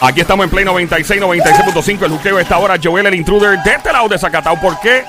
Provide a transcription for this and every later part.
Aquí estamos en Play 96, 96.5. El juqueo de esta hora. Joel, el intruder de este lado de Zacatau. ¿Por qué?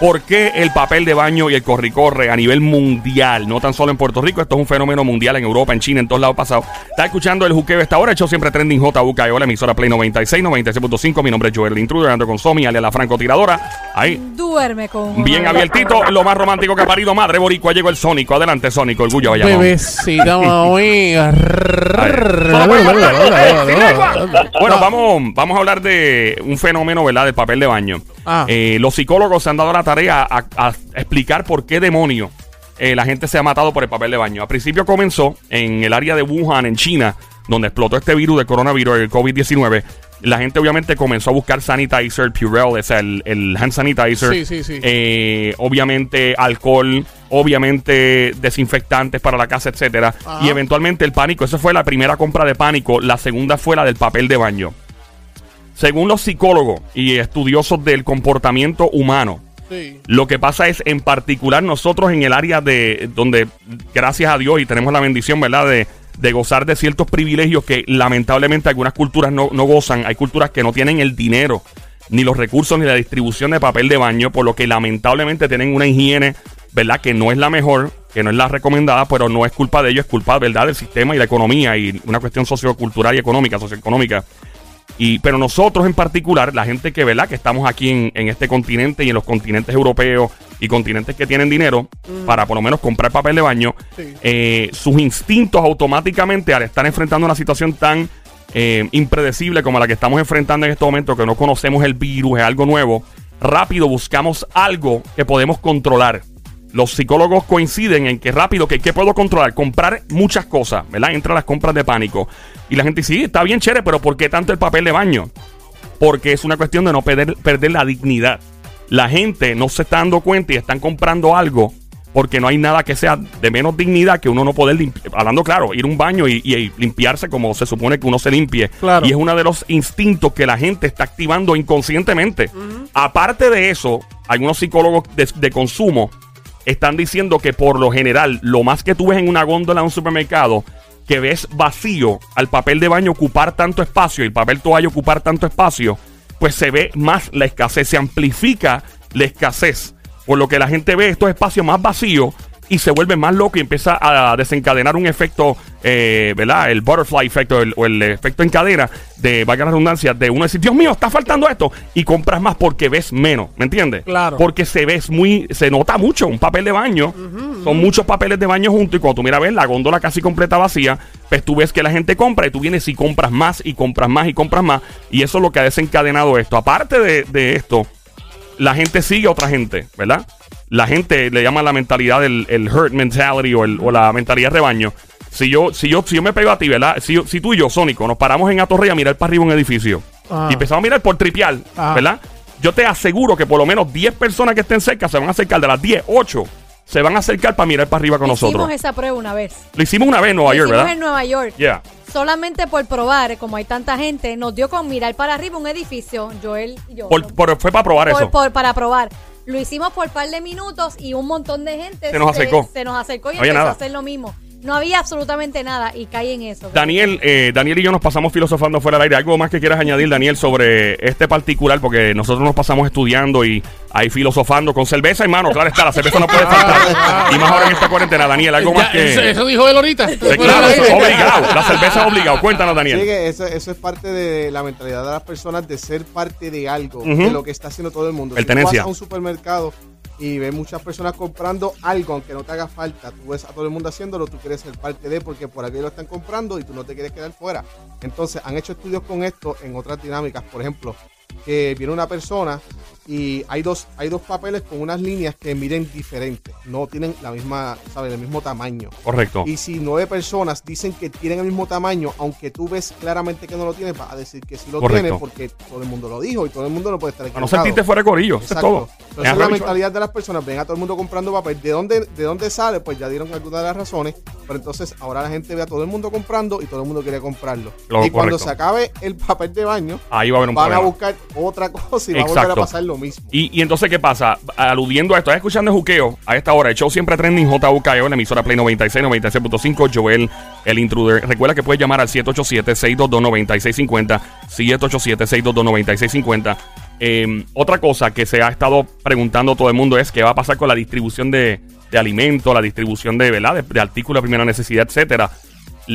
¿Por qué el papel de baño y el corre-corre a nivel mundial? No tan solo en Puerto Rico, esto es un fenómeno mundial en Europa, en China, en todos lados pasados. Está escuchando el juqueo esta hora, hecho siempre trending JUK, la emisora Play 96, 96.5. Mi nombre es Joel el intruder, ando con Somi, alias la francotiradora. Ahí, Duerme con bien abiertito, lo más romántico que ha parido madre boricua. Llegó el Sónico. Adelante, Sónico, orgullo vaya. Bebecita, mami. Bueno, vamos, vamos a hablar de un fenómeno, ¿verdad? Del papel de baño. Ah. Eh, los psicólogos se han dado la tarea a, a explicar por qué demonio eh, la gente se ha matado por el papel de baño. Al principio comenzó en el área de Wuhan, en China, donde explotó este virus de coronavirus, el COVID-19. La gente obviamente comenzó a buscar sanitizer, Purell, o sea, el, el hand sanitizer. Sí, sí, sí. Eh, obviamente alcohol, obviamente desinfectantes para la casa, etcétera. Ajá. Y eventualmente el pánico, esa fue la primera compra de pánico. La segunda fue la del papel de baño. Según los psicólogos y estudiosos del comportamiento humano, Sí. lo que pasa es, en particular, nosotros en el área de donde, gracias a Dios, y tenemos la bendición, ¿verdad?, de, de gozar de ciertos privilegios que lamentablemente algunas culturas no, no gozan. Hay culturas que no tienen el dinero, ni los recursos, ni la distribución de papel de baño, por lo que lamentablemente tienen una higiene, ¿verdad?, que no es la mejor, que no es la recomendada, pero no es culpa de ellos, es culpa, ¿verdad?, del sistema y la economía y una cuestión sociocultural y económica, socioeconómica. Y, pero nosotros en particular, la gente que, ¿verdad? Que estamos aquí en, en este continente y en los continentes europeos y continentes que tienen dinero para por lo menos comprar papel de baño, Sí. eh, sus instintos automáticamente al estar enfrentando una situación tan eh, impredecible como la que estamos enfrentando en este momento, que no conocemos el virus, es algo nuevo, rápido buscamos algo que podemos controlar. Los psicólogos coinciden en que rápido, que ¿qué puedo controlar? Comprar muchas cosas, ¿verdad? Entra las compras de pánico. Y la gente dice, sí, está bien chévere, pero ¿por qué tanto el papel de baño? Porque es una cuestión de no perder, perder la dignidad. La gente no se está dando cuenta y están comprando algo porque no hay nada que sea de menos dignidad que uno no poder limpiar. Hablando claro, ir a un baño y, y limpiarse como se supone que uno se limpie. Claro. Y es uno de los instintos que la gente está activando inconscientemente. Aparte de eso, algunos psicólogos de, de consumo están diciendo que por lo general, lo más que tú ves en una góndola de un supermercado, que ves vacío al papel de baño ocupar tanto espacio y el papel toalla ocupar tanto espacio, pues se ve más la escasez, se amplifica la escasez. Por lo que la gente ve estos espacios más vacíos y se vuelve más loco y empieza a desencadenar un efecto, eh, ¿verdad? El butterfly effect o el, o el efecto en cadena de, valga la redundancia, de uno decir, Dios mío, está faltando esto. Y compras más porque ves menos, ¿me entiendes? Claro. Porque se ves muy, se nota mucho un papel de baño. Son muchos papeles de baño juntos y cuando tú miras, ves la góndola casi completa vacía, pues tú ves que la gente compra y tú vienes y compras más y compras más y compras más. Y eso es lo que ha desencadenado esto. Aparte de, de esto, la gente sigue a otra gente, ¿verdad? La gente le llama la mentalidad del el herd mentality o, el- o la mentalidad rebaño. Si yo, si yo, si yo me pego a ti, ¿verdad? Si, yo- si tú y yo, Sónico, nos paramos en Atorrey a mirar para arriba un edificio Ah. y empezamos a mirar por tripial, Ah. ¿verdad? Yo te aseguro que por lo menos 10 personas que estén cerca se van a acercar, de las 10, 8 se van a acercar para mirar para arriba con Hicimos nosotros. esa prueba una vez. Lo hicimos una vez en Nueva Lo York, hicimos ¿verdad? en Nueva York. Yeah. Solamente por probar, como hay tanta gente, nos dio con mirar para arriba un edificio, Joel y yo. Por- por- fue para probar Por- eso. por- para probar. Lo hicimos por par de minutos y un montón de gente Se nos acercó. Se nos acercó y No empezó a hacer lo mismo. No había absolutamente nada y cae en eso. Daniel, eh, Daniel y yo nos pasamos filosofando fuera del aire. ¿Algo más que quieras añadir, Daniel, sobre este particular? Porque nosotros nos pasamos estudiando y ahí filosofando con cerveza, hermano. Claro está, la cerveza no puede faltar. y más ahora en esta cuarentena, Daniel. Algo más que. eso, eso dijo él ahorita. Sí, claro, eso es obligado. La cerveza es obligado. Cuéntanos, Sí, Daniel. que eso, eso es parte de la mentalidad de las personas de ser parte de algo, de lo que está haciendo todo el mundo. Si tú Pertenencia. vas a un supermercado y ves muchas personas comprando algo, aunque no te haga falta, tú ves a todo el mundo haciéndolo, tú quieres ser parte de porque por aquí lo están comprando y tú no te quieres quedar fuera. Entonces, han hecho estudios con esto en otras dinámicas. Por ejemplo, que viene una persona y hay dos, hay dos papeles con unas líneas que miden diferentes, no tienen la misma, ¿sabes? el mismo tamaño. Correcto. Y si nueve personas dicen que tienen el mismo tamaño, aunque tú ves claramente que no lo tienen, vas a decir que sí lo Correcto. tiene porque todo el mundo lo dijo y todo el mundo no puede estar Para no equivocado. sentirte fuera de corillo. Eso es todo. Esa es la mentalidad de las personas. Ven a todo el mundo comprando papel. ¿De dónde, ¿De dónde sale? Pues ya dieron algunas de las razones. Pero entonces ahora la gente ve a todo el mundo comprando y todo el mundo quiere comprarlo. Lo- y cuando se acabe el papel de baño, Ahí va a haber un van a buscar otra cosa y va a volver a pasar lo mismo. Y, y entonces, ¿qué pasa? Aludiendo a esto, estás escuchando Juqueo a esta hora. El show siempre trending JUKEO en la emisora Play 96, 96.5. Joel, el intruder. Recuerda que puedes llamar al 787-622-9650. 787-622-9650. Eh, otra cosa que se ha estado preguntando todo el mundo es qué va a pasar con la distribución de, alimentos, la distribución de, ¿verdad? de, artículos de primera necesidad, etcétera.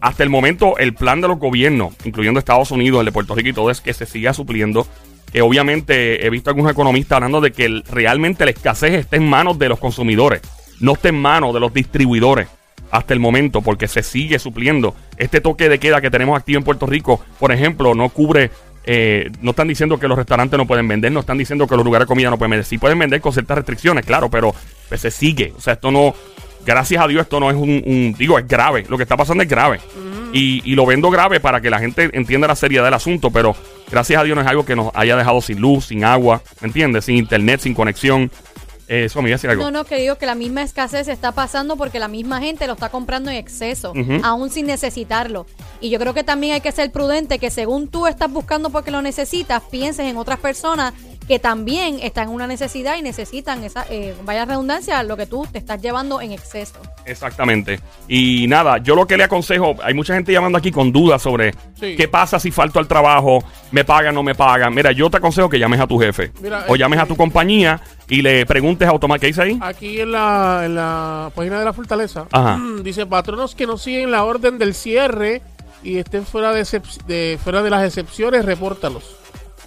Hasta el momento, el plan de los gobiernos, incluyendo Estados Unidos, el de Puerto Rico y todo, es que se siga supliendo. Que obviamente he visto algunos economistas hablando de que realmente la escasez está en manos de los consumidores, no está en manos de los distribuidores hasta el momento, porque se sigue supliendo. Este toque de queda que tenemos activo en Puerto Rico, por ejemplo, no cubre, eh, no están diciendo que los restaurantes no pueden vender, no están diciendo que los lugares de comida no pueden vender. Sí pueden vender con ciertas restricciones, claro, pero pues, se sigue. O sea, esto no, gracias a Dios, esto no es un, un- digo, es grave. Lo que está pasando es grave. Y, y lo vendo grave para que la gente entienda la seriedad del asunto, pero gracias a Dios no es algo que nos haya dejado sin luz, sin agua, ¿me entiendes? Sin internet, sin conexión. Eso me iba a decir algo. No, no, que digo que la misma escasez está pasando porque la misma gente lo está comprando en exceso, Ujú. aún sin necesitarlo. Y yo creo que también hay que ser prudente que según tú estás buscando porque lo necesitas, pienses en otras personas que también están en una necesidad y necesitan esa, eh, vaya redundancia, lo que tú te estás llevando en exceso. Exactamente. Y nada, yo lo que le aconsejo, hay mucha gente llamando aquí con dudas sobre Sí. qué pasa si falto al trabajo, me pagan, no me pagan. Mira, yo te aconsejo que llames a tu jefe Mira, o eh, llames a tu compañía y le preguntes automáticamente, ¿qué dice ahí? Aquí en la, en la página de la fortaleza Ajá. dice patronos que no siguen la orden del cierre y estén fuera de, excep- de- fuera de las excepciones, repórtalos.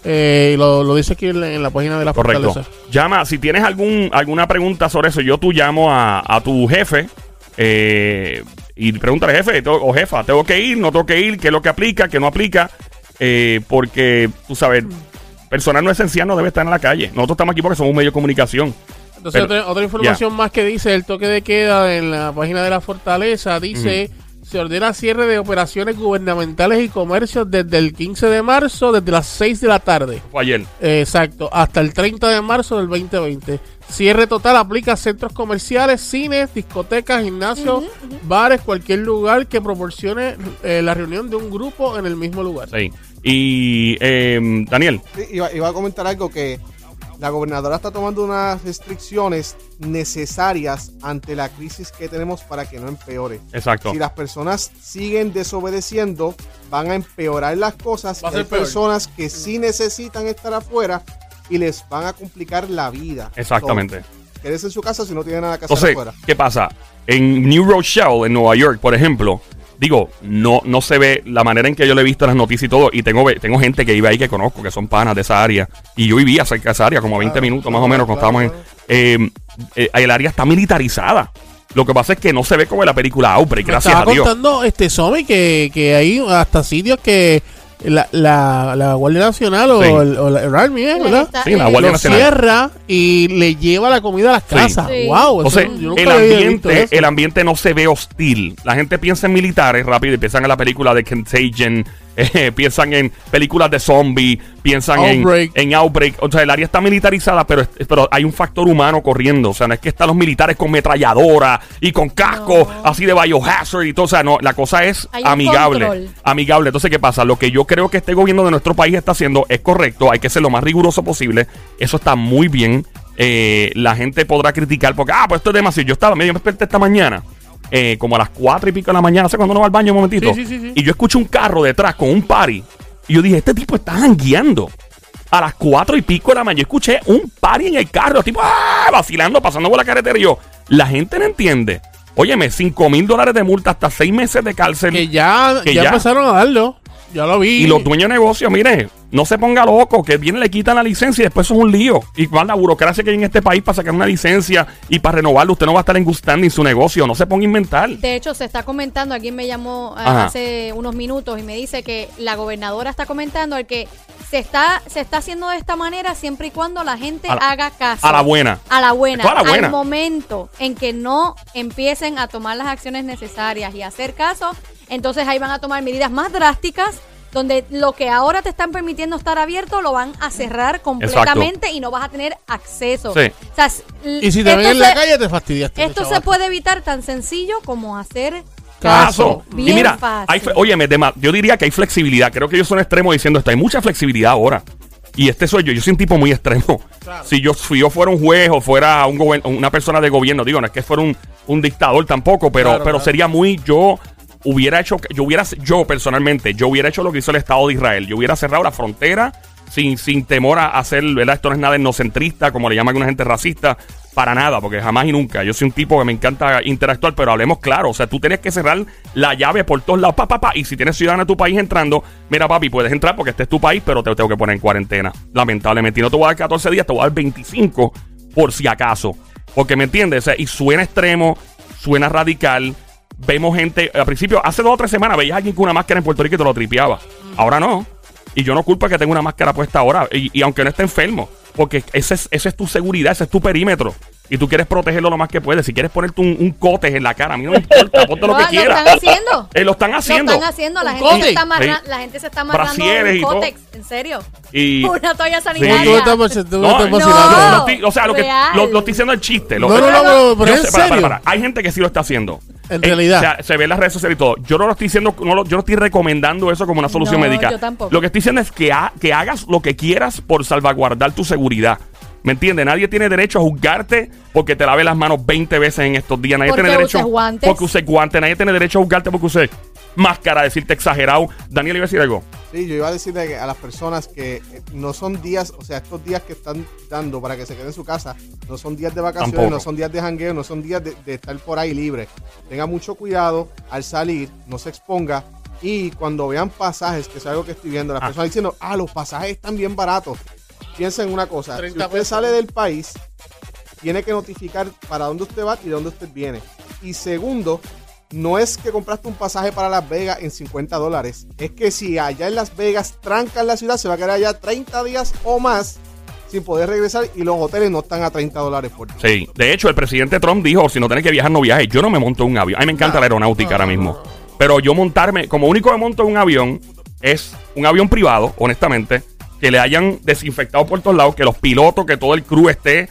Eh, lo, lo dice aquí en la, en la página de la Correcto. fortaleza. Llama, si tienes algún, alguna pregunta sobre eso, yo tú llamo a, a tu jefe eh, y pregúntale, jefe o jefa, ¿tengo que ir? ¿No tengo que ir? ¿Qué es lo que aplica? ¿Qué no aplica? Eh, porque, tú sabes, personal no esencial no debe estar en la calle. Nosotros estamos aquí porque somos un medio de comunicación. Entonces, Pero- otra, otra información más que dice el toque de queda en la página de la fortaleza dice se ordena cierre de operaciones gubernamentales y comercios desde el 15 de marzo desde las 6 de la tarde. Fue ayer. Exacto, hasta el 30 de marzo del 2020. Cierre total aplica a centros comerciales, cines, discotecas, gimnasios, bares, cualquier lugar que proporcione eh, la reunión de un grupo en el mismo lugar. Sí. Y, eh, Daniel, Sí, iba, iba a comentar algo que la gobernadora está tomando unas restricciones necesarias ante la crisis que tenemos para que no empeore. exacto. Si las personas siguen desobedeciendo, van a empeorar las cosas. Va a y Hay peor. personas que sí necesitan estar afuera y les van a complicar la vida. Exactamente. Quédese en su casa si no tiene nada que hacer Entonces, afuera. ¿qué pasa? En New Rochelle, en Nueva York, por ejemplo, digo, no, no se ve la manera en que yo le he visto las noticias y todo. Y tengo, tengo gente que vive ahí que conozco, que son panas de esa área. Y yo vivía cerca de esa área, como a 20 Claro, minutos más o menos, cuando claro, estábamos en. eh, eh, el área está militarizada. Lo que pasa es que no se ve como en la película Outbreak, Me gracias estaba a Dios. contando este Somi que, que hay hasta sitios que la, la, la Guardia Nacional o, Sí. el, o la el Army, ¿eh? ¿verdad? está- Sí, la Guardia lo Nacional. cierra y le lleva la comida a las Sí. casas. Sí. Wow, eso yo nunca el había visto ambiente, eso. el ambiente no se ve hostil. La gente piensa en militares rápido y piensan en la película de Contagion, eh, piensan en películas de zombies, piensan en, Outbreak. en Outbreak. O sea, el área está militarizada, pero, pero hay un factor humano corriendo. O sea, no es que están los militares con metralladora y con casco No. así de biohazard y todo. O sea, no, la cosa es Hay amigable. control. Amigable. Entonces, ¿qué pasa? Lo que yo creo que este gobierno de nuestro país está haciendo es correcto. Hay que ser lo más riguroso posible. Eso está muy bien. Eh, la gente podrá criticar porque, ah, pues esto es demasiado. Yo estaba medio me desperté esta mañana eh, como a las cuatro y pico de la mañana, ¿sabes cuando uno va al baño un momentito? Sí, sí, sí, sí. Y yo escucho un carro detrás con un party. Y yo dije, este tipo está jangueando. A las cuatro y pico de la mañana, yo escuché un party en el carro, tipo, ¡ah! vacilando, pasando por la carretera. Y yo, la gente no entiende. Óyeme, 5 mil dólares de multa hasta 6 meses de cárcel. Que ya, Que ya, ya. empezaron a darlo. Ya lo vi. Y los dueños de negocio, mire, no se ponga loco, que viene le quitan la licencia y después eso es un lío. Y con la burocracia que hay en este país para sacar una licencia y para renovarlo, usted no va a estar en gustando en su negocio, no se ponga a inventar. De hecho, se está comentando, alguien me llamó eh, Ajá. hace unos minutos y me dice que la gobernadora está comentando el que se está, se está haciendo de esta manera siempre y cuando la gente A la- haga caso. a la buena. A la buena. Toda la buena. Al momento en que no empiecen a tomar las acciones necesarias y hacer caso, entonces ahí van a tomar medidas más drásticas donde lo que ahora te están permitiendo estar abierto lo van a cerrar completamente y no vas a tener acceso. Sí. O sea, s- Y si te ven en la calle, te fastidiaste. esto se puede evitar tan sencillo como hacer Caso. Bien y mira, fácil. hay, óyeme, yo diría que hay flexibilidad. Creo que yo soy un extremo diciendo esto. Hay mucha flexibilidad ahora. Y este soy yo. Yo soy un tipo muy extremo. Si yo, si yo fuera un juez o fuera un una persona de gobierno, digo, no es que fuera un, un dictador tampoco, pero, Claro, pero claro. sería muy yo. Hubiera hecho, yo hubiera, yo personalmente, yo hubiera hecho lo que hizo el Estado de Israel. Yo hubiera cerrado la frontera sin, sin temor a hacer, ¿verdad? Esto no es nada etnocentrista, como le llama alguna gente racista, para nada, porque jamás y nunca. Yo soy un tipo que me encanta interactuar, pero hablemos claro. O sea, tú tienes que cerrar la llave por todos lados, pa. Y si tienes ciudadano de tu país entrando, mira, papi, puedes entrar porque este es tu país, pero te tengo que poner en cuarentena. Lamentablemente. Y no te voy a dar 14 días, te voy a dar 25 por si acaso. Porque me entiendes, y suena extremo, suena radical. Vemos gente, al principio, hace dos o tres semanas veías a alguien con una máscara en Puerto Rico y te lo tripeaba. Ahora no. Y yo no culpo que tenga una máscara puesta ahora. Y, y aunque no esté enfermo. Porque ese es, esa es tu seguridad, ese es tu perímetro. Y tú quieres protegerlo lo más que puedes. Si quieres ponerte un, un cote en la cara, a mí no me importa, ponte lo No, que lo quieras. están haciendo. Eh, lo están haciendo. Lo están haciendo. La gente, se está amarra- Sí. la gente se está amarrando un cótex. ¿En serio? Y Una toalla sanitaria. tú estás, tú estás No, no. lo estoy- o sea, lo que lo, lo estoy diciendo el chiste. Lo, No, no, no, pero- en sé, para, para, serio. para. Hay gente que sí lo está haciendo. En Eh, realidad. o sea, se ve en las redes sociales y todo. Yo no lo estoy diciendo, no lo- yo no estoy recomendando eso como una solución No, médica. yo tampoco. Lo que estoy diciendo es que, ha- que hagas lo que quieras por salvaguardar tu seguridad. ¿Me entiendes? Nadie tiene derecho a juzgarte porque te lave las manos 20 veces en estos días. Nadie Porque tiene derecho. uses guantes. Porque use guantes. Nadie tiene derecho a juzgarte porque use máscara, decirte exagerado. Daniel iba a decir algo. Sí, yo iba a decirle que a las personas que eh, no son días, o sea, estos días que están dando para que se queden en su casa, no son días de vacaciones, Tampoco. no son días de jangueo, no son días de, de estar por ahí libre. Tenga mucho cuidado al salir, no se exponga. Y cuando vean pasajes, que es algo que estoy viendo, las Ah. personas diciendo, ah, los pasajes están bien baratos. Piensen en una cosa, si 30 usted pesos. sale del país, tiene que notificar para dónde usted va y de dónde usted viene. Y segundo, no es que compraste un pasaje para Las Vegas en 50 dólares. Es que si allá en Las Vegas trancan la ciudad, se va a quedar allá 30 días o más sin poder regresar y los hoteles no están a 30 dólares por día. Sí, de hecho, el presidente Trump dijo: si no tienes que viajar, no viajes. Yo no me monto un avión. A mí me encanta la aeronáutica ahora mismo. Pero yo montarme, como único que monto en un avión, es un avión privado, honestamente, que le hayan desinfectado por todos lados, que los pilotos, que todo el crew esté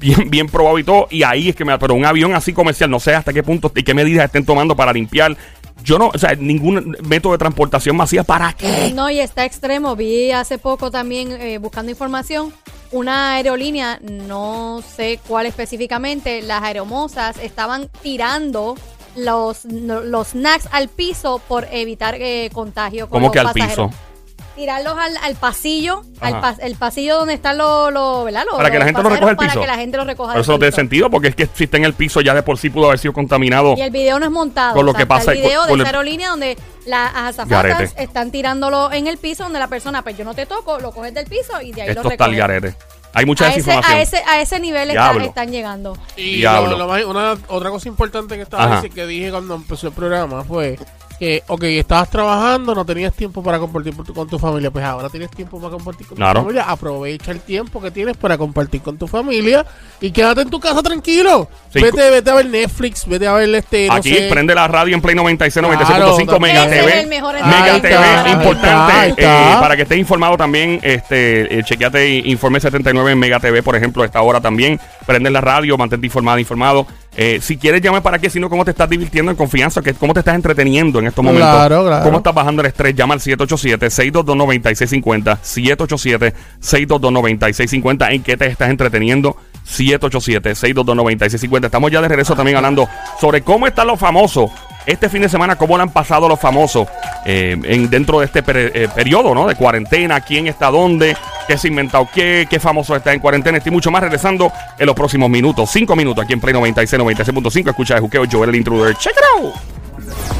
bien, bien probado y todo. Y ahí es que me. Pero un avión así comercial, no sé hasta qué punto y qué medidas estén tomando para limpiar. Yo no, o sea, ningún método de transportación masiva, ¿para qué? No, y está extremo. Vi hace poco también, eh, buscando información, una aerolínea, no sé cuál específicamente, las aeromosas estaban tirando los, los snacks al piso por evitar eh, contagio con ¿Cómo los que al pasajeros. piso? Tirarlos al, al pasillo, al pas- el pasillo donde están los, los, ¿verdad? Los- Para que la los gente lo pasajeros, recoja Para piso. que la gente lo recoja Pero eso no tiene sentido, porque es que si está en el piso ya de por sí pudo haber sido contaminado. Y el video no es montado. Con lo o sea, que pasa el video con de el- esa aerolínea donde las azafatas Garete. están tirándolo en el piso donde la persona, pues yo no te toco, lo coges del piso y de ahí Esto lo recoges. garete. Hay mucha A ese, desinformación. a, ese, a ese nivel está- están llegando. Y Diablo. lo- lo más- una, otra cosa importante que estaba dic- que dije cuando empezó el programa fue que, ok, estabas trabajando, no tenías tiempo para compartir por tu- con tu familia, pues ahora tienes tiempo para compartir con Claro. tu familia. Aprovecha el tiempo que tienes para compartir con tu familia y quédate en tu casa tranquilo. Sí, vete, vete a ver Netflix, vete a ver este. no Aquí sé. prende la radio en Play 96, Claro, 96.5 Mega. Ese TV. es el mejor Mega Ahí TV, está, importante. ahí está. eh, para que estés informado también, este, eh, chequeate Informe 79 en Mega TV, por ejemplo, a esta hora también. Prende la radio, mantente informado, informado. Eh, si quieres, llame para aquí, sino cómo te estás divirtiendo en confianza, que cómo te estás entreteniendo en estos momentos. Claro, claro. Cómo estás bajando el estrés, llama al 787-622-9650. 787-622-9650. ¿En qué te estás entreteniendo? 787-622-9650. Estamos ya de regreso también hablando sobre cómo están los famosos este fin de semana, cómo le han pasado los famosos eh, en, dentro de este eh, periodo ¿no? de cuarentena, quién está dónde, qué se ha inventado qué, qué famoso está en cuarentena. Estoy mucho más regresando en los próximos minutos. Cinco minutos aquí en Play 96, 96.5. Escucha de Juqueo, Joel el Intruder. Check it out.